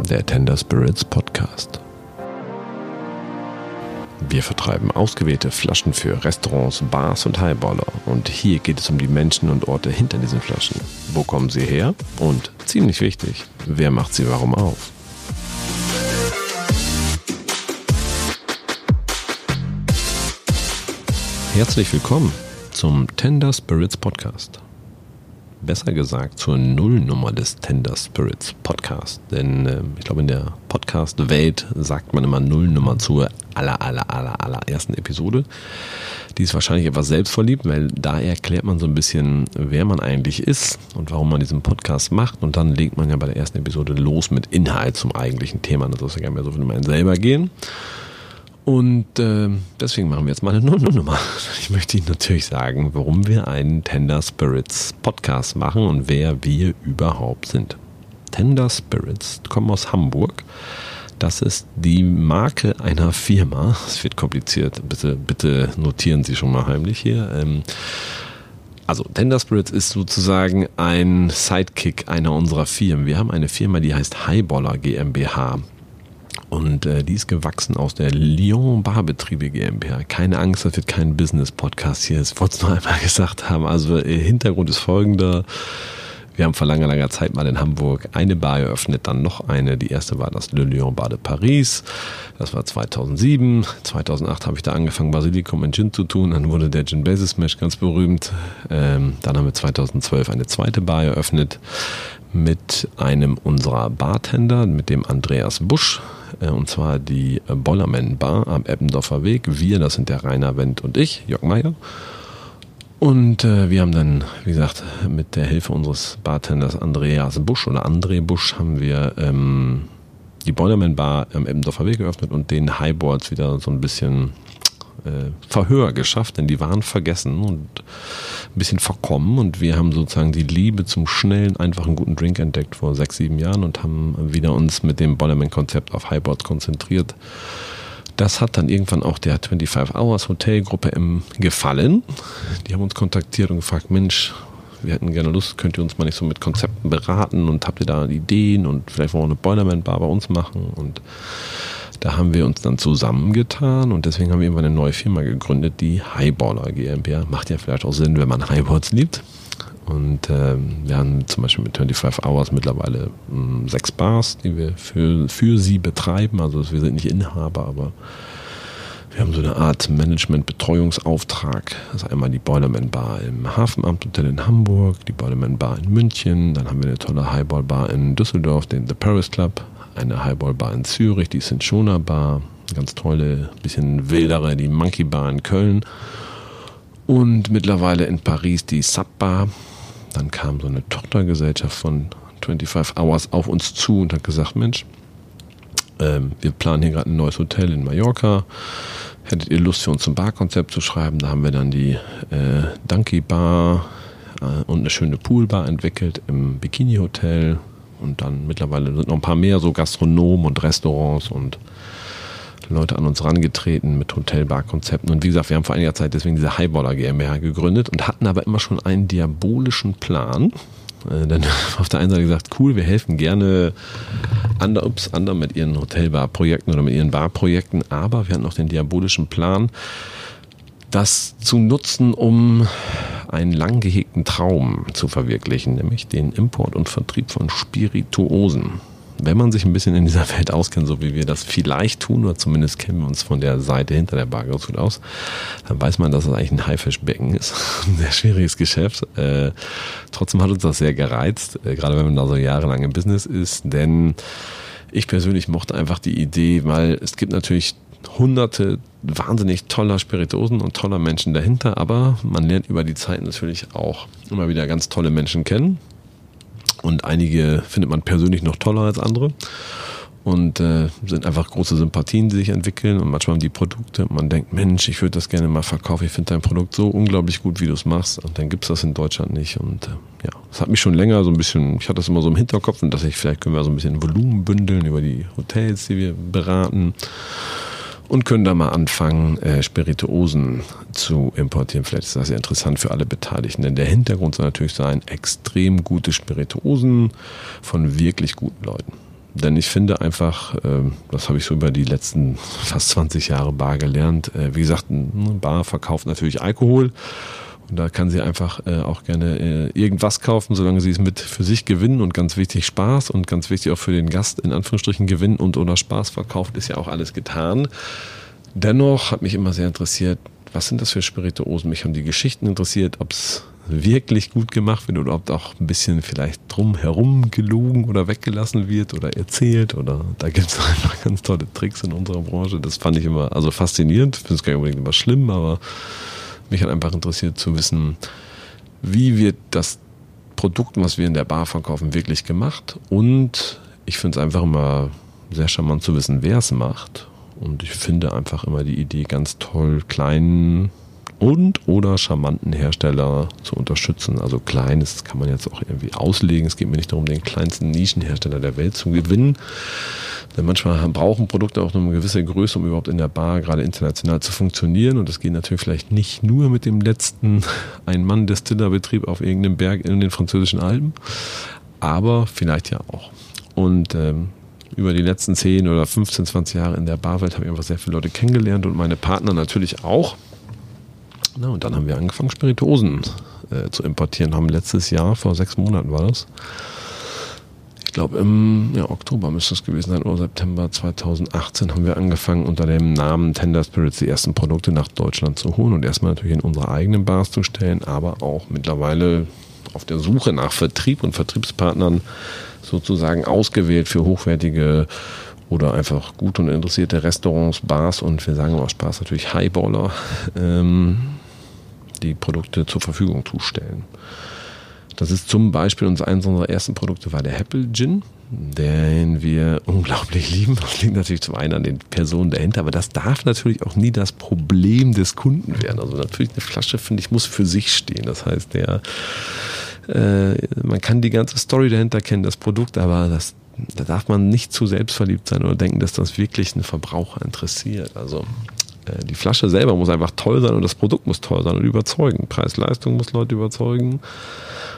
der Tender Spirits Podcast. Wir vertreiben ausgewählte Flaschen für Restaurants, Bars und Highballer. Und hier geht es um die Menschen und Orte hinter diesen Flaschen. Wo kommen sie her? Und ziemlich wichtig, wer macht sie warum auf? Herzlich willkommen zum Tender Spirits Podcast besser gesagt zur Nullnummer des Tender Spirits Podcast. Denn äh, ich glaube, in der Podcast-Welt sagt man immer Nullnummer zur aller, aller, aller, allerersten Episode. Die ist wahrscheinlich etwas selbstverliebt, weil da erklärt man so ein bisschen, wer man eigentlich ist und warum man diesen Podcast macht. Und dann legt man ja bei der ersten Episode los mit Inhalt zum eigentlichen Thema. Das soll ja gerne mehr so um einen selber gehen. Und äh, deswegen machen wir jetzt mal eine Nullnummer. Ich möchte Ihnen natürlich sagen, warum wir einen Tender Spirits Podcast machen und wer wir überhaupt sind. Tender Spirits kommen aus Hamburg. Das ist die Marke einer Firma. Es wird kompliziert. Bitte, bitte notieren Sie schon mal heimlich hier. Ähm, also Tender Spirits ist sozusagen ein Sidekick einer unserer Firmen. Wir haben eine Firma, die heißt Highballer GmbH. Und äh, die ist gewachsen aus der Lyon Barbetriebe GmbH. Keine Angst, das wird kein Business-Podcast hier. Ich wollte es noch einmal gesagt haben. Also äh, Hintergrund ist folgender. Wir haben vor langer, langer Zeit mal in Hamburg eine Bar eröffnet, dann noch eine. Die erste war das Le Lyon Bar de Paris. Das war 2007. 2008 habe ich da angefangen, Basilikum und Gin zu tun. Dann wurde der Gin Basis Smash ganz berühmt. Ähm, dann haben wir 2012 eine zweite Bar eröffnet mit einem unserer Bartender, mit dem Andreas Busch. Äh, und zwar die Bollerman Bar am Eppendorfer Weg. Wir, das sind der Rainer Wendt und ich, Jörg Meier. Und äh, wir haben dann, wie gesagt, mit der Hilfe unseres Bartenders Andreas Busch oder André Busch haben wir ähm, die Boilerman Bar am Eppendorfer Weg geöffnet und den Highboards wieder so ein bisschen äh, Verhör geschafft, denn die waren vergessen und ein bisschen verkommen und wir haben sozusagen die Liebe zum schnellen, einfachen, guten Drink entdeckt vor sechs, sieben Jahren und haben wieder uns mit dem Bollerman-Konzept auf Highboards konzentriert. Das hat dann irgendwann auch der 25 Hours Hotelgruppe gefallen. Die haben uns kontaktiert und gefragt, Mensch, wir hätten gerne Lust, könnt ihr uns mal nicht so mit Konzepten beraten und habt ihr da Ideen und vielleicht wollen wir eine Boilerman-Bar bei uns machen und da haben wir uns dann zusammengetan und deswegen haben wir irgendwann eine neue Firma gegründet, die Highballer GmbH. Macht ja vielleicht auch Sinn, wenn man Highballs liebt. Und ähm, wir haben zum Beispiel mit 25 Hours mittlerweile mh, hm, sechs Bars, die wir für, für sie betreiben. Also wir sind nicht Inhaber, aber wir haben so eine Art Management-Betreuungsauftrag. Das ist einmal die Boilerman Bar im Hafenamt Hotel in Hamburg, die Boilerman Bar in München, dann haben wir eine tolle Highball Bar in Düsseldorf, den The Paris Club, eine Highball-Bar in Zürich, die Cinchona Bar, ganz tolle, bisschen wildere, die Monkey Bar in Köln und mittlerweile in Paris die Sub Bar. Dann kam so eine Tochtergesellschaft von 25 Hours auf uns zu und hat gesagt, Mensch, ähm, wir planen hier gerade ein neues Hotel in Mallorca. Hättet ihr Lust für uns ein Barkonzept zu schreiben? Da haben wir dann die äh, Donkey Bar äh, und eine schöne Poolbar entwickelt im Bikini Hotel. Und dann mittlerweile sind noch ein paar mehr so Gastronomen und Restaurants und Leute an uns rangetreten mit Hotelbar-Konzepten. Und wie gesagt, wir haben vor einiger Zeit deswegen diese Highballer GmbH gegründet und hatten aber immer schon einen diabolischen Plan. Äh, denn auf der einen Seite gesagt, cool, wir helfen gerne ander, ups, anderen mit ihren Hotelbar-Projekten oder mit ihren Bar-Projekten, aber wir hatten auch den diabolischen Plan, das zu nutzen, um einen lang gehegten Traum zu verwirklichen, nämlich den Import und Vertrieb von Spirituosen. Wenn man sich ein bisschen in dieser Welt auskennt, so wie wir das vielleicht tun, oder zumindest kennen wir uns von der Seite hinter der Bar ganz gut aus, dann weiß man, dass es eigentlich ein Haifischbecken ist. Ein sehr schwieriges Geschäft. Äh, trotzdem hat uns das sehr gereizt, äh, gerade wenn man da so jahrelang im Business ist, denn ich persönlich mochte einfach die Idee, weil es gibt natürlich hunderte wahnsinnig toller Spirituosen und toller Menschen dahinter, aber man lernt über die Zeit natürlich auch immer wieder ganz tolle Menschen kennen. Und einige findet man persönlich noch toller als andere. Und äh, sind einfach große Sympathien, die sich entwickeln. Und manchmal haben die Produkte und man denkt, Mensch, ich würde das gerne mal verkaufen. Ich finde dein Produkt so unglaublich gut, wie du es machst. Und dann gibt es das in Deutschland nicht. Und äh, ja, das hat mich schon länger so ein bisschen, ich hatte das immer so im Hinterkopf und dass ich vielleicht können wir so ein bisschen Volumen bündeln über die Hotels, die wir beraten und können da mal anfangen, äh, Spirituosen zu importieren. Vielleicht ist das ja interessant für alle Beteiligten, denn der Hintergrund soll natürlich sein, extrem gute Spirituosen von wirklich guten Leuten. denn ich finde einfach, ähm, das habe ich so über die letzten fast 20 Jahre Bar gelernt, äh, wie gesagt, eine Bar verkauft natürlich Alkohol und da kann sie einfach äh, auch gerne äh, irgendwas kaufen, solange sie es mit für sich gewinnen und ganz wichtig Spaß und ganz wichtig auch für den Gast in Anführungsstrichen gewinnen und oder Spaß verkauft, ist ja auch alles getan. Dennoch hat mich immer sehr interessiert, was sind das für Spirituosen? Mich haben die Geschichten interessiert, ob es wirklich gut gemacht wird oder ob auch ein bisschen vielleicht drumherum gelogen oder weggelassen wird oder erzählt oder da gibt es einfach ganz tolle Tricks in unserer Branche. Das fand ich immer also faszinierend. Ich finde es gar nicht unbedingt immer schlimm, aber mich hat einfach interessiert zu wissen, wie wird das Produkt, was wir in der Bar verkaufen, wirklich gemacht? Und ich finde es einfach immer sehr charmant zu wissen, wer es macht. Und ich finde einfach immer die Idee ganz toll, kleinen und oder charmanten Hersteller zu unterstützen. Also kleines kann man jetzt auch irgendwie auslegen. Es geht mir nicht darum, den kleinsten Nischenhersteller der Welt zu gewinnen. Denn manchmal brauchen Produkte auch eine gewisse Größe, um überhaupt in der Bar gerade international zu funktionieren. Und das geht natürlich vielleicht nicht nur mit dem letzten Ein-Mann-Destillerbetrieb auf irgendeinem Berg in den französischen Alpen, aber vielleicht ja auch. Und ähm, über die letzten 10 oder 15, 20 Jahre in der Barwelt habe ich einfach sehr viele Leute kennengelernt und meine Partner natürlich auch. Na, und dann haben wir angefangen, Spirituosen äh, zu importieren. Haben letztes Jahr, vor sechs Monaten war das. Ich glaube, im ja, Oktober müsste es gewesen sein, oder September 2018 haben wir angefangen, unter dem Namen Tender Spirits die ersten Produkte nach Deutschland zu holen und erstmal natürlich in unsere eigenen Bars zu stellen, aber auch mittlerweile auf der Suche nach Vertrieb und Vertriebspartnern sozusagen ausgewählt für hochwertige oder einfach gut und interessierte Restaurants, Bars und wir sagen auch Spaß natürlich Highballer, ähm, die Produkte zur Verfügung zustellen. Das ist zum Beispiel unser eines unserer ersten Produkte war der Apple Gin, den wir unglaublich lieben. Das liegt natürlich zum einen an den Personen dahinter, aber das darf natürlich auch nie das Problem des Kunden werden. Also natürlich eine Flasche, finde ich, muss für sich stehen. Das heißt, der äh, man kann die ganze Story dahinter kennen, das Produkt, aber das, da darf man nicht zu selbstverliebt sein oder denken, dass das wirklich einen Verbraucher interessiert. Also die Flasche selber muss einfach toll sein und das Produkt muss toll sein und überzeugen. Preis-Leistung muss Leute überzeugen.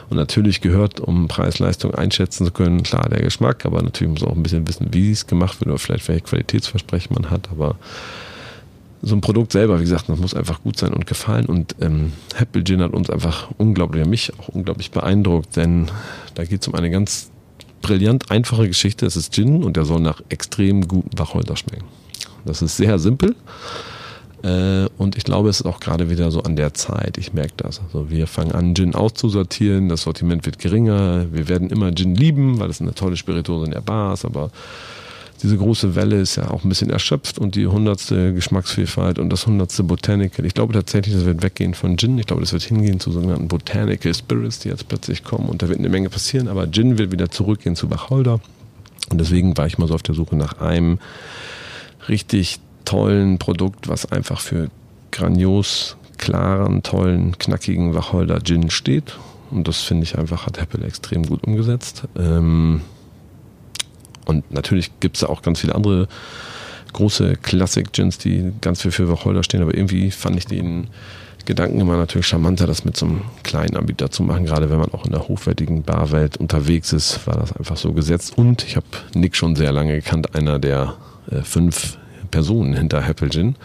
Und natürlich gehört, um Preis-Leistung einschätzen zu können, klar der Geschmack, aber natürlich muss man auch ein bisschen wissen, wie es gemacht wird oder vielleicht welche Qualitätsversprechen man hat. Aber so ein Produkt selber, wie gesagt, das muss einfach gut sein und gefallen. Und ähm, Apple Gin hat uns einfach unglaublich, mich auch unglaublich beeindruckt, denn da geht es um eine ganz brillant einfache Geschichte. Es ist Gin und der soll nach extrem gutem Wacholder schmecken. Das ist sehr simpel. Äh, und ich glaube, es ist auch gerade wieder so an der Zeit. Ich merke das. Also wir fangen an, Gin auszusortieren. Das Sortiment wird geringer. Wir werden immer Gin lieben, weil es eine tolle Spirituose in der Bar ist. Aber diese große Welle ist ja auch ein bisschen erschöpft und die hundertste Geschmacksvielfalt und das hundertste Botanical. Ich glaube tatsächlich, das wird weggehen von Gin. Ich glaube, das wird hingehen zu sogenannten Botanical Spirits, die jetzt plötzlich kommen. Und da wird eine Menge passieren. Aber Gin wird wieder zurückgehen zu Wacholder. Und deswegen war ich mal so auf der Suche nach einem richtig tollen Produkt, was einfach für grandios, klaren, tollen, knackigen Wacholder Gin steht. Und das finde ich einfach, hat Apple extrem gut umgesetzt. Ähm und natürlich gibt es auch ganz viele andere große Classic-Gins, die ganz viel für Wacholder stehen, aber irgendwie fand ich den Gedanken immer natürlich charmanter, das mit so einem kleinen Anbieter zu machen. Gerade wenn man auch in der hochwertigen Barwelt unterwegs ist, war das einfach so gesetzt. Und ich habe Nick schon sehr lange gekannt, einer der äh, fünf Personen hinter Apple Gin.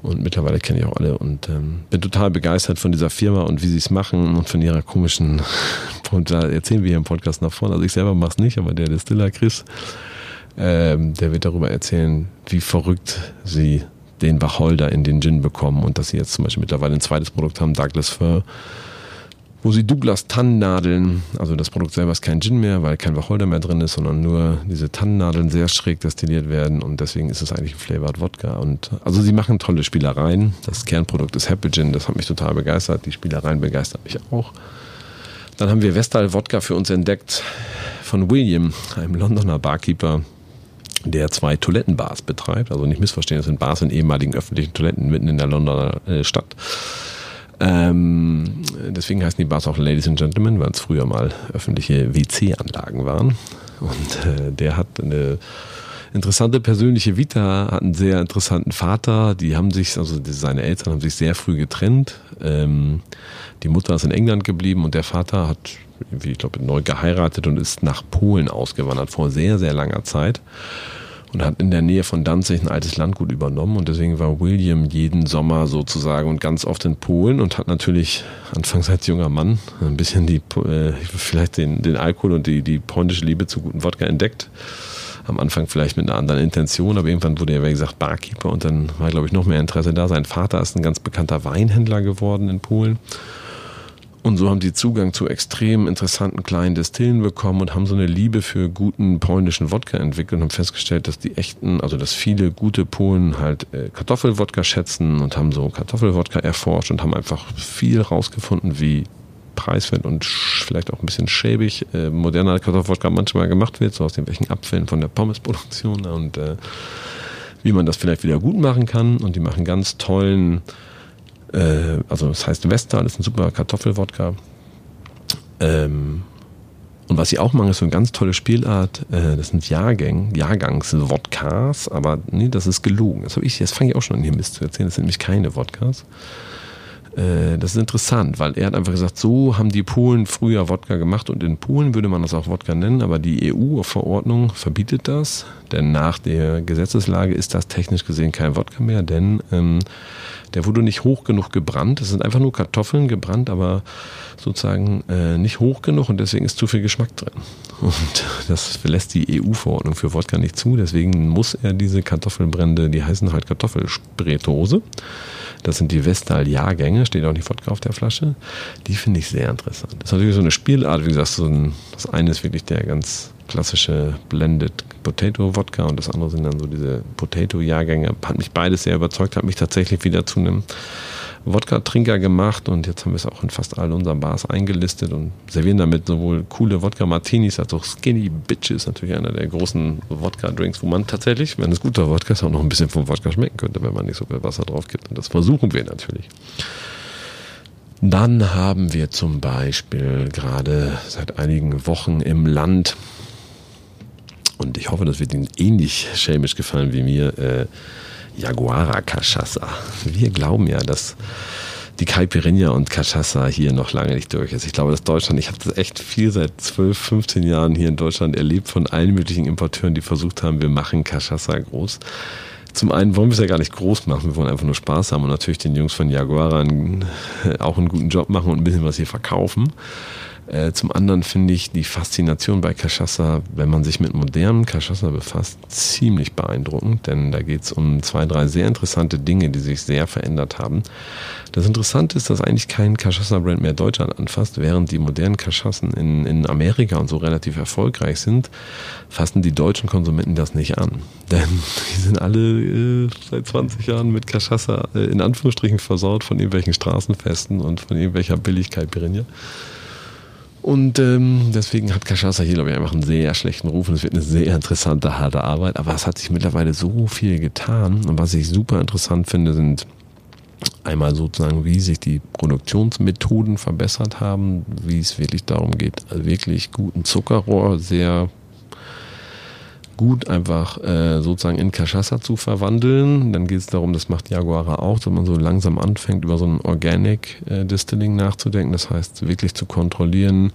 Und mittlerweile kenne ich auch alle und ähm, bin total begeistert von dieser Firma und wie sie es machen und von ihrer komischen, und da erzählen wir hier im Podcast nach vorne. Also ich selber mache es nicht, aber der Distiller Chris, ähm, der wird darüber erzählen, wie verrückt sie den Wacholder in den Gin bekommen und dass sie jetzt zum Beispiel mittlerweile ein zweites Produkt haben, Douglas Fir, wo sie Douglas Tannennadeln, also das Produkt selber ist kein Gin mehr, weil kein Wacholder mehr drin ist, sondern nur diese Tannennadeln sehr schräg destilliert werden und deswegen ist es eigentlich ein Flavored Wodka. Und also sie machen tolle Spielereien. Das Kernprodukt ist Happy Gin, das hat mich total begeistert. Die Spielereien begeistern mich auch. Dann haben wir Vestal Wodka für uns entdeckt von William, einem Londoner Barkeeper, der zwei Toilettenbars betreibt. Also nicht missverstehen, das sind Bars in ehemaligen öffentlichen Toiletten mitten in der Londoner äh, Stadt. Ähm, deswegen heißen die Bars auch Ladies and Gentlemen, weil es früher mal öffentliche WC-Anlagen waren. Und äh, der hat eine interessante persönliche Vita, hat einen sehr interessanten Vater. Die haben sich, also seine Eltern haben sich sehr früh getrennt. Ähm, die Mutter ist in England geblieben und der Vater hat irgendwie, ich glaube, neu geheiratet und ist nach Polen ausgewandert vor sehr, sehr langer Zeit und hat in der Nähe von Danzig ein altes Landgut übernommen und deswegen war William jeden Sommer sozusagen und ganz oft in Polen und hat natürlich anfangs als junger Mann ein bisschen die äh, vielleicht den, den Alkohol und die, die polnische Liebe zu guten Wodka entdeckt. Am Anfang vielleicht mit einer anderen Intention, aber irgendwann wurde er, wie gesagt, Barkeeper und dann war, glaube ich, noch mehr Interesse da. Sein Vater ist ein ganz bekannter Weinhändler geworden in Polen und so haben die Zugang zu extrem interessanten kleinen Destillen bekommen und haben so eine Liebe für guten polnischen Wodka entwickelt und haben festgestellt, dass die echten, also dass viele gute Polen halt äh, Kartoffelwodka schätzen und haben so Kartoffelwodka erforscht und haben einfach viel rausgefunden, wie preiswert und vielleicht auch ein bisschen schäbig äh, moderner Kartoffelwodka manchmal gemacht wird, so aus den welchen Abfällen von der Pommesproduktion und äh, wie man das vielleicht wieder gut machen kann. Und die machen ganz tollen äh, also das heißt Vestal, ist ein super Kartoffelwodka. Ähm, und was sie auch machen, ist so eine ganz tolle Spielart. Äh, das sind Jahrgänge, Jahrgangs-Wodkas, aber nee, das ist gelogen. Das habe jetzt fange ich auch schon an, hier Mist zu erzählen. Das sind nämlich keine Wodkas. Äh, das ist interessant, weil er hat einfach gesagt, so haben die Polen früher Wodka gemacht und in Polen würde man das auch Wodka nennen, aber die EU-Verordnung verbietet das, denn nach der Gesetzeslage ist das technisch gesehen kein Wodka mehr, denn ähm, der wurde nicht hoch genug gebrannt. Es sind einfach nur Kartoffeln gebrannt, aber sozusagen äh, nicht hoch genug und deswegen ist zu viel Geschmack drin. Und das lässt die EU-Verordnung für Wodka nicht zu. Deswegen muss er diese Kartoffelbrände, die heißen halt Kartoffelspretose. Das sind die Vestal-Jahrgänge, steht auch nicht Wodka auf der Flasche. Die finde ich sehr interessant. Das ist natürlich so eine Spielart, wie gesagt, so ein, das eine ist wirklich der ganz klassische Blended Potato Wodka und das andere sind dann so diese Potato Jahrgänge. Hat mich beides sehr überzeugt, hat mich tatsächlich wieder zu einem Wodka-Trinker gemacht und jetzt haben wir es auch in fast all unseren Bars eingelistet und servieren damit sowohl coole Wodka-Martinis als auch Skinny Bitches, natürlich einer der großen Wodka-Drinks, wo man tatsächlich, wenn es guter Wodka ist, auch noch ein bisschen vom Wodka schmecken könnte, wenn man nicht so viel Wasser drauf gibt. Und das versuchen wir natürlich. Dann haben wir zum Beispiel gerade seit einigen Wochen im Land und ich hoffe, das wird Ihnen ähnlich schelmisch gefallen wie mir, äh, Jaguara Cachaça. Wir glauben ja, dass die Caipirinha und Cachaça hier noch lange nicht durch ist. Ich glaube, dass Deutschland, ich habe das echt viel seit 12, 15 Jahren hier in Deutschland erlebt von allen möglichen Importeuren, die versucht haben, wir machen Cachaça groß. Zum einen wollen wir es ja gar nicht groß machen, wir wollen einfach nur Spaß haben und natürlich den Jungs von Jaguara einen, auch einen guten Job machen und ein bisschen was hier verkaufen. Äh, zum anderen finde ich die Faszination bei Cachaça, wenn man sich mit modernen Cachaça befasst, ziemlich beeindruckend, denn da geht es um zwei, drei sehr interessante Dinge, die sich sehr verändert haben. Das Interessante ist, dass eigentlich kein Cachaça-Brand mehr Deutschland anfasst, während die modernen Cachassen in, in Amerika und so relativ erfolgreich sind, fassen die deutschen Konsumenten das nicht an. Denn die sind alle äh, seit 20 Jahren mit Cachaça äh, in Anführungsstrichen versaut von irgendwelchen Straßenfesten und von irgendwelcher Billigkeit Pirinha. Und ähm, deswegen hat Cachaça hier, glaube ich, einfach einen sehr schlechten Ruf und es wird eine sehr interessante, harte Arbeit. Aber es hat sich mittlerweile so viel getan. Und was ich super interessant finde, sind einmal sozusagen, wie sich die Produktionsmethoden verbessert haben, wie es wirklich darum geht, wirklich guten Zuckerrohr sehr gut einfach äh, sozusagen in Cachaça zu verwandeln. Dann geht es darum, das macht Jaguara auch, dass man so langsam anfängt, über so ein Organic äh, Distilling nachzudenken. Das heißt, wirklich zu kontrollieren,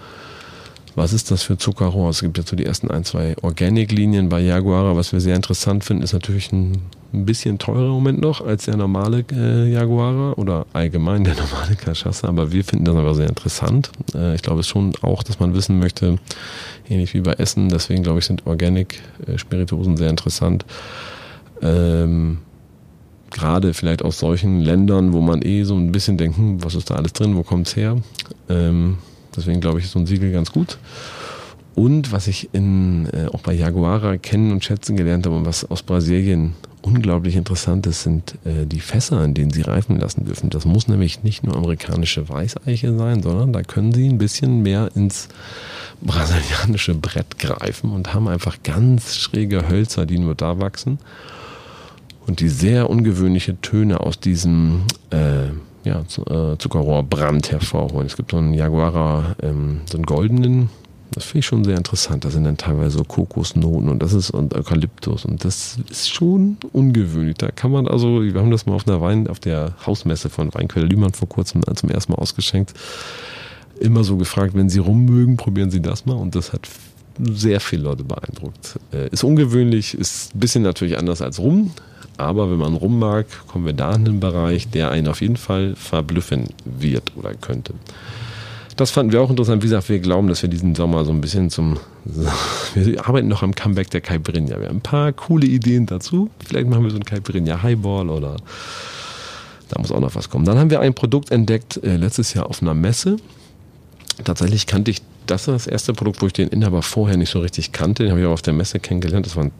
was ist das für Zuckerrohr? Es gibt jetzt so die ersten ein, zwei Organic-Linien bei Jaguara. Was wir sehr interessant finden, ist natürlich ein, ein bisschen teurer im Moment noch als der normale äh, Jaguara oder allgemein der normale Cachaça. Aber wir finden das aber sehr interessant. Äh, ich glaube schon auch, dass man wissen möchte, ähnlich wie bei Essen. Deswegen glaube ich, sind Organic-Spirituosen sehr interessant. Ähm, gerade vielleicht aus solchen Ländern, wo man eh so ein bisschen denkt, hm, was ist da alles drin, wo kommt es her? Ähm, deswegen glaube ich, ist so ein Siegel ganz gut. Und was ich in, äh, auch bei Jaguara kennen und schätzen gelernt habe und was aus Brasilien unglaublich interessant ist, sind äh, die Fässer, in denen sie reifen lassen dürfen. Das muss nämlich nicht nur amerikanische Weißeiche sein, sondern da können sie ein bisschen mehr ins brasilianische Brett greifen und haben einfach ganz schräge Hölzer, die nur da wachsen und die sehr ungewöhnliche Töne aus diesem äh, ja, äh, Zuckerrohrbrand hervorholen. Es gibt so einen Jaguara, ähm, so einen goldenen, das finde ich schon sehr interessant. Da sind dann teilweise so Kokosnoten und das ist und Eukalyptus und das ist schon ungewöhnlich. Da kann man also, wir haben das mal auf einer Wein, auf der Hausmesse von Weinquelle Lühmann vor kurzem zum ersten Mal ausgeschenkt immer so gefragt, wenn Sie rum mögen, probieren Sie das mal. Und das hat sehr viele Leute beeindruckt. Äh, ist ungewöhnlich, ist ein bisschen natürlich anders als rum. Aber wenn man rum mag, kommen wir da in einen Bereich, der einen auf jeden Fall verblüffen wird oder könnte. Das fanden wir auch interessant. Wie gesagt, wir glauben, dass wir diesen Sommer so ein bisschen zum. Wir arbeiten noch am Comeback der Caipirinha. Wir haben ein paar coole Ideen dazu. Vielleicht machen wir so ein Caipirinha Highball oder da muss auch noch was kommen. Dann haben wir ein Produkt entdeckt äh, letztes Jahr auf einer Messe. Tatsächlich kannte ich das war das erste Produkt, wo ich den Inhaber vorher nicht so richtig kannte. Den habe ich auch auf der Messe kennengelernt. Das waren äh,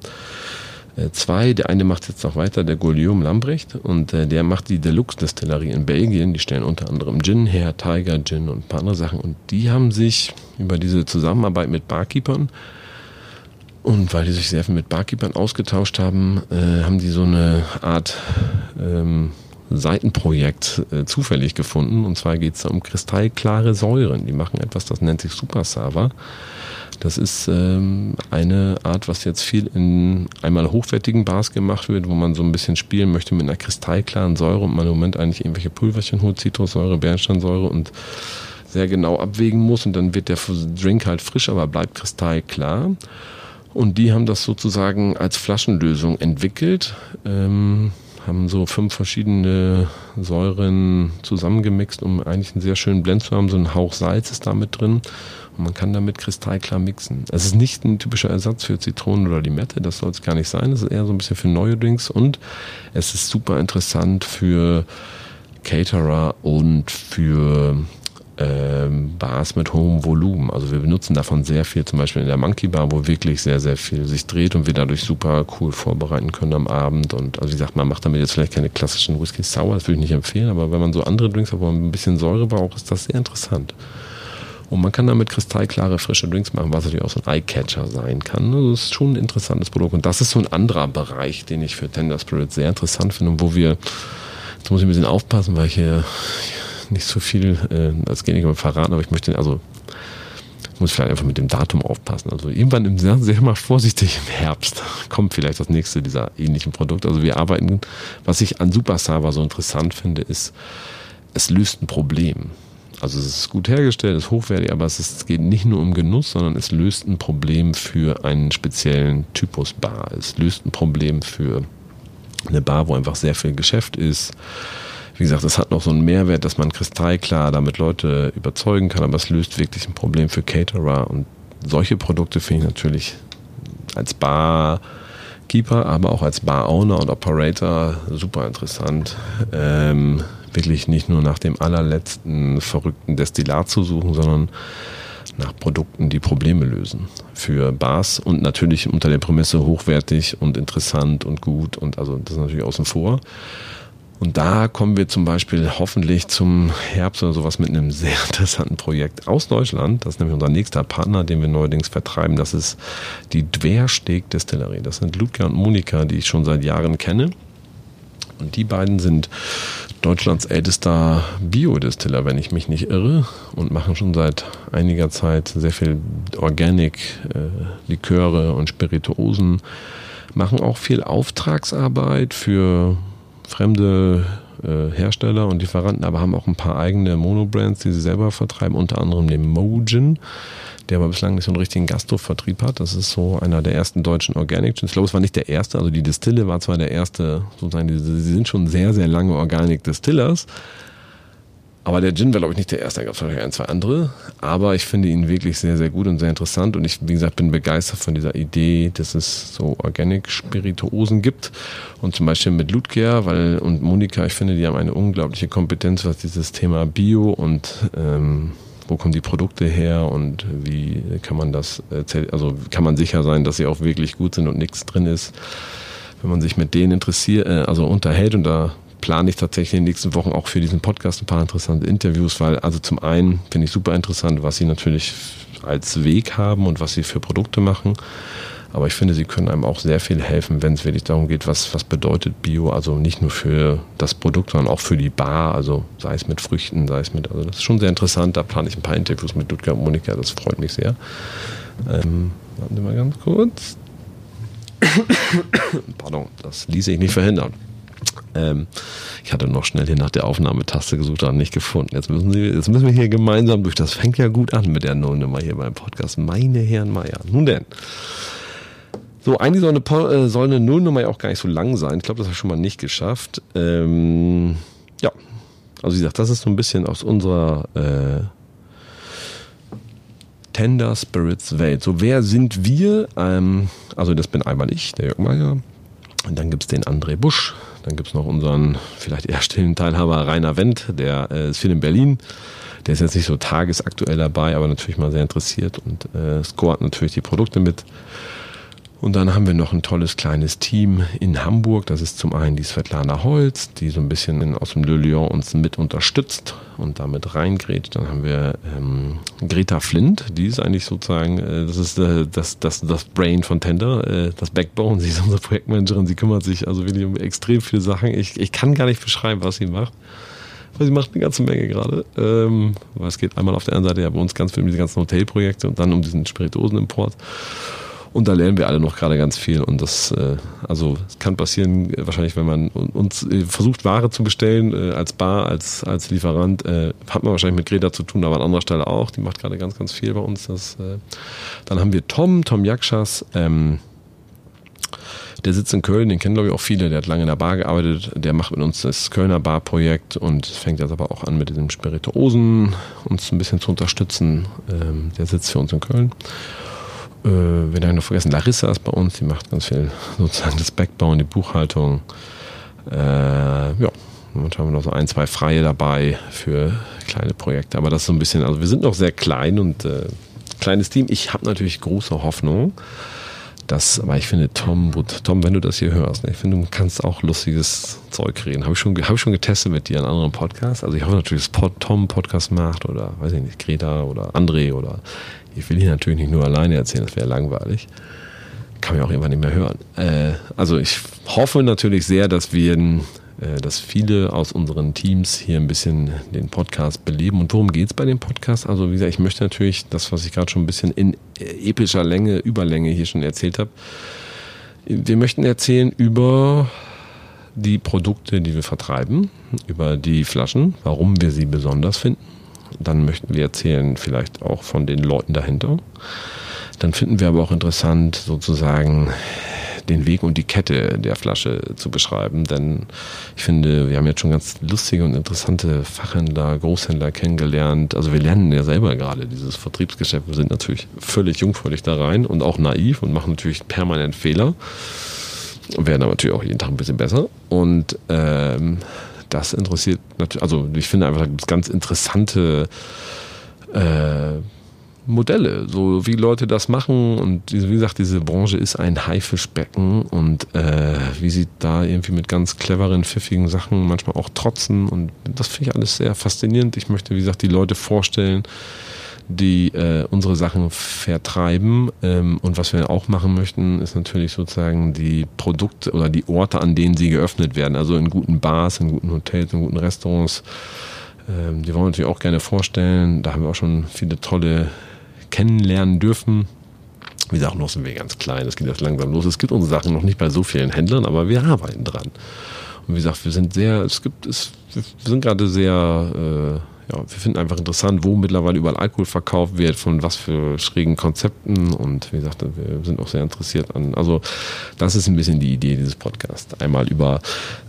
zwei. Der eine macht jetzt noch weiter, der Guillaume Lambrecht. Und äh, der macht die Deluxe-Destillerie in Belgien. Die stellen unter anderem Gin her, Tiger Gin und ein paar andere Sachen. Und die haben sich über diese Zusammenarbeit mit Barkeepern und weil die sich sehr viel mit Barkeepern ausgetauscht haben, äh, haben die so eine Art ähm, Seitenprojekt äh, zufällig gefunden. Und zwar geht es um kristallklare Säuren. Die machen etwas, das nennt sich Super Sava. Das ist ähm, eine Art, was jetzt viel in einmal hochwertigen Bars gemacht wird, wo man so ein bisschen spielen möchte mit einer kristallklaren Säure und man im Moment eigentlich irgendwelche Pulverchen holt, Zitrussäure, Bernsteinsäure und sehr genau abwägen muss und dann wird der Drink halt frisch, aber bleibt kristallklar. Und die haben das sozusagen als Flaschenlösung entwickelt. Ähm, haben so fünf verschiedene Säuren zusammengemixt, um eigentlich einen sehr schönen Blend zu haben. So ein Hauch Salz ist da mit drin man kann damit kristallklar mixen. Es ist nicht ein typischer Ersatz für Zitronen oder Limette, das soll es gar nicht sein. Es ist eher so ein bisschen für neue Drinks und es ist super interessant für Caterer und für ähm, Bars mit hohem Volumen. Also wir benutzen davon sehr viel, zum Beispiel in der Monkey Bar, wo wirklich sehr, sehr viel sich dreht und wir dadurch super cool vorbereiten können am Abend. Und also wie gesagt, man macht damit jetzt vielleicht keine klassischen Whisky Sour, das würde ich nicht empfehlen, aber wenn man so andere Drinks hat, wo man ein bisschen Säure braucht, ist das sehr interessant. Und man kann damit kristallklare, frische Drinks machen, was natürlich auch so ein Eyecatcher sein kann. Das ist schon ein interessantes Produkt. Und das ist so ein anderer Bereich, den ich für Tender Spirit sehr interessant finde und wo wir, jetzt muss ich ein bisschen aufpassen, weil ich hier nicht so viel äh, als Geniker verraten, aber ich möchte, also ich muss vielleicht einfach mit dem Datum aufpassen. Also irgendwann im sehr, sehr mal vorsichtig im Herbst kommt vielleicht das nächste dieser ähnlichen Produkte. Also wir arbeiten, was ich an Super Sava so interessant finde, ist, es löst ein Problem. Also es ist gut hergestellt, ist hochwertig, aber es, ist, es geht nicht nur um Genuss, sondern es löst ein Problem für einen speziellen Typus Bar. Es löst ein Problem für eine Bar, wo einfach sehr viel Geschäft ist wie gesagt, es hat noch so einen Mehrwert, dass man kristallklar damit Leute überzeugen kann, aber es löst wirklich ein Problem für Caterer und solche Produkte finde ich natürlich als Barkeeper, aber auch als Bar-Owner und Operator super interessant. Ähm, wirklich nicht nur nach dem allerletzten verrückten Destillat zu suchen, sondern nach Produkten, die Probleme lösen für Bars und natürlich unter der Prämisse hochwertig und interessant und gut und also das ist natürlich außen vor. Und da kommen wir zum Beispiel hoffentlich zum Herbst oder sowas mit einem sehr interessanten Projekt aus Deutschland. Das ist nämlich unser nächster Partner, den wir neuerdings vertreiben. Das ist die Dwersteg Distillerie. Das sind Ludger und Monika, die ich schon seit Jahren kenne. Und die beiden sind Deutschlands ältester Biodistiller, wenn ich mich nicht irre, und machen schon seit einiger Zeit sehr viel Organic, äh, Liköre und Spirituosen, machen auch viel Auftragsarbeit für fremde äh, Hersteller und Lieferanten, aber haben auch ein paar eigene Monobrands, die sie selber vertreiben, unter anderem den Mojin, der aber bislang nicht so einen richtigen Gastro-Vertrieb hat. Das ist so einer der ersten deutschen Organic Gins. Ich glaube, es war nicht der erste, also die Distille war zwar der erste, sozusagen, sie sind schon sehr, sehr lange Organic Distillers, aber der Gin war, glaube ich, nicht der erste. Da gab es vielleicht ein, zwei andere. Aber ich finde ihn wirklich sehr, sehr gut und sehr interessant. Und ich, wie gesagt, bin begeistert von dieser Idee, dass es so Organic-Spirituosen gibt. Und zum Beispiel mit Ludger weil, und Monika, ich finde, die haben eine unglaubliche Kompetenz, was dieses Thema Bio und ähm, wo kommen die Produkte her und wie kann man das, also kann man sicher sein, dass sie auch wirklich gut sind und nichts drin ist. Wenn man sich mit denen interessiert, äh, also unterhält und da plane ich tatsächlich in den nächsten Wochen auch für diesen Podcast ein paar interessante Interviews, weil also zum einen finde ich super interessant, was sie natürlich als Weg haben und was sie für Produkte machen. Aber ich finde, sie können einem auch sehr viel helfen, wenn es wirklich darum geht, was, was bedeutet Bio, also nicht nur für das Produkt, sondern auch für die Bar, also sei es mit Früchten, sei es mit, also das ist schon sehr interessant, da plane ich ein paar Interviews mit Ludger und Monika, das freut mich sehr. Ähm, warten Sie mal ganz kurz. Pardon, das ließe ich nicht verhindern. Ähm, ich hatte noch schnell hier nach der Aufnahmetaste gesucht, aber nicht gefunden. Jetzt müssen, Sie, jetzt müssen wir hier gemeinsam durch. Das fängt ja gut an mit der Nullnummer hier beim Podcast. Meine Herren Meier. Nun denn. So, eigentlich soll eine, äh, soll eine Nullnummer ja auch gar nicht so lang sein. Ich glaube, das habe ich schon mal nicht geschafft. Ähm, ja, also wie gesagt, das ist so ein bisschen aus unserer äh, Tender Spirits Welt. So, wer sind wir? Ähm, also das bin einmal ich, der Jörg Meier. Und dann gibt es den André Busch. Dann gibt es noch unseren vielleicht eher stillen Teilhaber Rainer Wendt, der äh, ist viel in Berlin. Der ist jetzt nicht so tagesaktuell dabei, aber natürlich mal sehr interessiert und äh, scoret natürlich die Produkte mit. Und dann haben wir noch ein tolles kleines Team in Hamburg. Das ist zum einen die Svetlana Holz, die so ein bisschen aus dem Le Lyon uns mit unterstützt und damit reingrätscht. Dann haben wir ähm, Greta Flint, die ist eigentlich sozusagen, äh, das ist äh, das, das, das Brain von Tender, äh, das Backbone. Sie ist unsere Projektmanagerin, sie kümmert sich also wirklich um extrem viele Sachen. Ich, ich kann gar nicht beschreiben, was sie macht. Aber sie macht eine ganze Menge gerade. Ähm, weil es geht einmal auf der einen Seite ja bei uns ganz viel um diese ganzen Hotelprojekte und dann um diesen Spirituosenimport. Und da lernen wir alle noch gerade ganz viel. Und das, äh, also es kann passieren, äh, wahrscheinlich, wenn man uns äh, versucht, Ware zu bestellen, als Bar, als, als Lieferant, hat man wahrscheinlich mit Greta zu tun, aber an anderer Stelle auch. Die macht gerade ganz, ganz viel bei uns. Das, dann haben wir Tom, Tom Jakschas, ähm, der sitzt in Köln, den kennen glaube ich auch viele, der hat lange in der Bar gearbeitet, der macht mit uns das Kölner Barprojekt und fängt jetzt aber auch an mit diesem Spirituosen uns ein bisschen zu unterstützen. Ähm, der sitzt für uns in Köln. Äh, wir haben noch vergessen, Larissa ist bei uns, die macht ganz viel sozusagen das Backbauen, die Buchhaltung. Äh, ja, und haben wir noch so ein, zwei Freie dabei für kleine Projekte. Aber das ist so ein bisschen, also wir sind noch sehr klein und äh, kleines Team. Ich habe natürlich große Hoffnung, dass, aber ich finde, Tom, Tom, wenn du das hier hörst, ne, ich finde, du kannst auch lustiges Zeug reden. Habe ich, schon, hab ich schon getestet mit dir in anderen Podcasts. Also ich hoffe natürlich, dass Pod, Tom Podcast macht oder, weiß ich nicht, Greta oder André oder ich will hier natürlich nicht nur alleine erzählen, das wäre langweilig. Kann man auch irgendwann nicht mehr hören. Äh, also ich hoffe natürlich sehr, dass wir, äh, dass viele aus unseren Teams hier ein bisschen den Podcast beleben. Und worum geht es bei dem Podcast? Also wie gesagt, ich möchte natürlich das, was ich gerade schon ein bisschen in epischer Länge, Überlänge hier schon erzählt habe. Wir möchten erzählen über die Produkte, die wir vertreiben, über die Flaschen, warum wir sie besonders finden dann möchten wir erzählen vielleicht auch von den Leuten dahinter. Dann finden wir aber auch interessant, sozusagen den Weg und die Kette der Flasche zu beschreiben. Denn ich finde, wir haben jetzt schon ganz lustige und interessante Fachhändler, Großhändler kennengelernt. Also wir lernen ja selber gerade dieses Vertriebsgeschäft. Wir sind natürlich völlig jungfräulich da rein und auch naiv und machen natürlich permanent Fehler. Und werden aber natürlich auch jeden Tag ein bisschen besser. Und ähm, das interessiert natürlich, also ich finde einfach, ganz interessante äh, Modelle, so wie Leute das machen und wie gesagt, diese Branche ist ein Haifischbecken und äh, wie sie da irgendwie mit ganz cleveren, pfiffigen Sachen manchmal auch trotzen und das finde ich alles sehr faszinierend. Ich möchte, wie gesagt, die Leute vorstellen, die äh, unsere Sachen vertreiben. Ähm, und was wir auch machen möchten, ist natürlich sozusagen die Produkte oder die Orte, an denen sie geöffnet werden. Also in guten Bars, in guten Hotels, in guten Restaurants. Ähm, die wollen wir natürlich auch gerne vorstellen. Da haben wir auch schon viele tolle kennenlernen dürfen. Wie gesagt, noch sind wir ganz klein, es geht jetzt langsam los. Es gibt unsere Sachen noch nicht bei so vielen Händlern, aber wir arbeiten dran. Und wie gesagt, wir sind sehr, es gibt, es, wir sind gerade sehr äh, ja, wir finden einfach interessant, wo mittlerweile überall Alkohol verkauft wird, von was für schrägen Konzepten und wie gesagt, wir sind auch sehr interessiert an. Also, das ist ein bisschen die Idee dieses Podcasts. Einmal über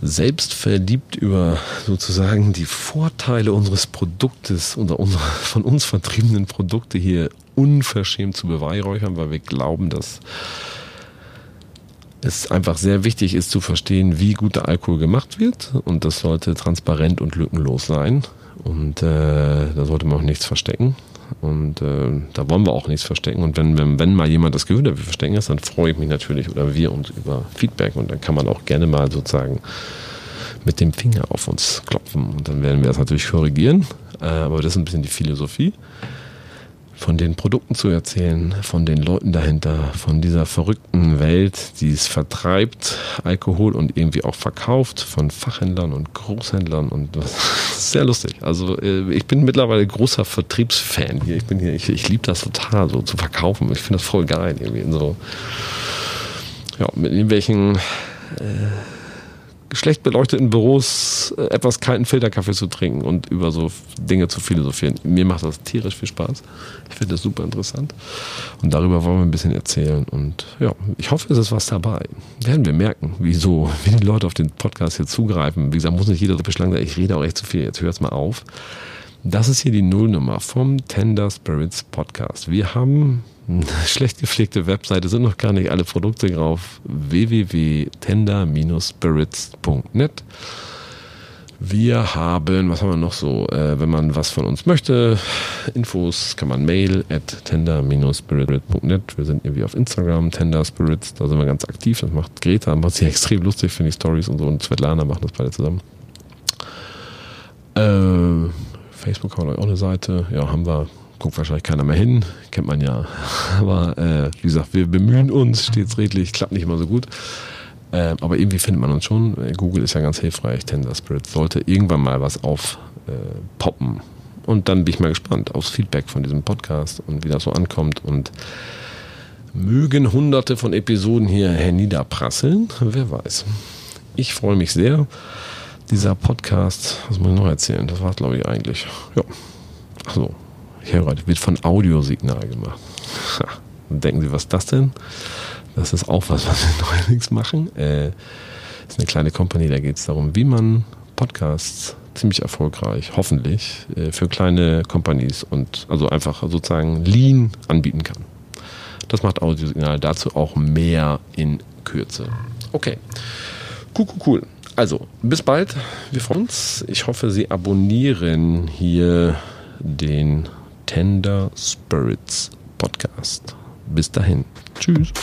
selbstverliebt, über sozusagen die Vorteile unseres Produktes oder unserer von uns vertriebenen Produkte hier unverschämt zu beweihräuchern, weil wir glauben, dass es einfach sehr wichtig ist zu verstehen, wie guter Alkohol gemacht wird und das sollte transparent und lückenlos sein. Und äh, da sollte man auch nichts verstecken. Und äh, da wollen wir auch nichts verstecken. Und wenn, wenn, wenn mal jemand das Gefühl hat, wir verstecken es, dann freue ich mich natürlich oder wir uns über Feedback. Und dann kann man auch gerne mal sozusagen mit dem Finger auf uns klopfen. Und dann werden wir das natürlich korrigieren. Äh, aber das ist ein bisschen die Philosophie von den Produkten zu erzählen, von den Leuten dahinter, von dieser verrückten Welt, die es vertreibt, Alkohol und irgendwie auch verkauft, von Fachhändlern und Großhändlern und ist sehr lustig. Also äh, ich bin mittlerweile großer Vertriebsfan hier. Ich bin hier, ich, ich liebe das total so zu verkaufen. Ich finde das voll geil irgendwie. So, ja, mit irgendwelchen äh, schlecht beleuchteten Büros äh, etwas kalten Filterkaffee zu trinken und über so Dinge zu philosophieren. Mir macht das tierisch viel Spaß. Ich finde das super interessant. Und darüber wollen wir ein bisschen erzählen. Und ja, ich hoffe, es ist was dabei. Werden wir merken, wieso, wie die Leute auf den Podcast hier zugreifen. Wie gesagt, muss nicht jeder so beschlagen, ich rede auch echt zu viel. Jetzt hör es mal auf. Das ist hier die Nullnummer vom Tender Spirits Podcast. Wir haben eine schlecht gepflegte Webseite, sind noch gar nicht alle Produkte drauf. www.tender-spirits.net. Wir haben, was haben wir noch so, äh, wenn man was von uns möchte, Infos kann man mail at tender-spirit.net. Wir sind irgendwie auf Instagram, Tender Spirits, da sind wir ganz aktiv. Das macht Greta, macht sie extrem lustig, finde ich, Stories und so. Und Svetlana machen das beide zusammen. Äh, Facebook haben wir auch eine Seite. Ja, haben wir. Guckt wahrscheinlich keiner mehr hin. Kennt man ja. Aber äh, wie gesagt, wir bemühen uns stets redlich. Klappt nicht immer so gut. Äh, aber irgendwie findet man uns schon. Google ist ja ganz hilfreich. Tender Spirit sollte irgendwann mal was aufpoppen. Äh, und dann bin ich mal gespannt aufs Feedback von diesem Podcast und wie das so ankommt. Und mögen hunderte von Episoden hier herniederprasseln. Wer weiß. Ich freue mich sehr dieser Podcast, was muss ich noch erzählen? Das war es, glaube ich, eigentlich. Ja. Achso, gerade, wird von Audiosignal gemacht. Ha. denken Sie, was ist das denn? Das ist auch was, was wir neuerdings machen. Äh, ist eine kleine Company, da geht es darum, wie man Podcasts ziemlich erfolgreich, hoffentlich, äh, für kleine Companies und also einfach sozusagen lean anbieten kann. Das macht Audiosignal, dazu auch mehr in Kürze. Okay. Cool, cool, cool. Also, bis bald. Wir freuen uns. Ich hoffe, Sie abonnieren hier den Tender Spirits Podcast. Bis dahin. Tschüss.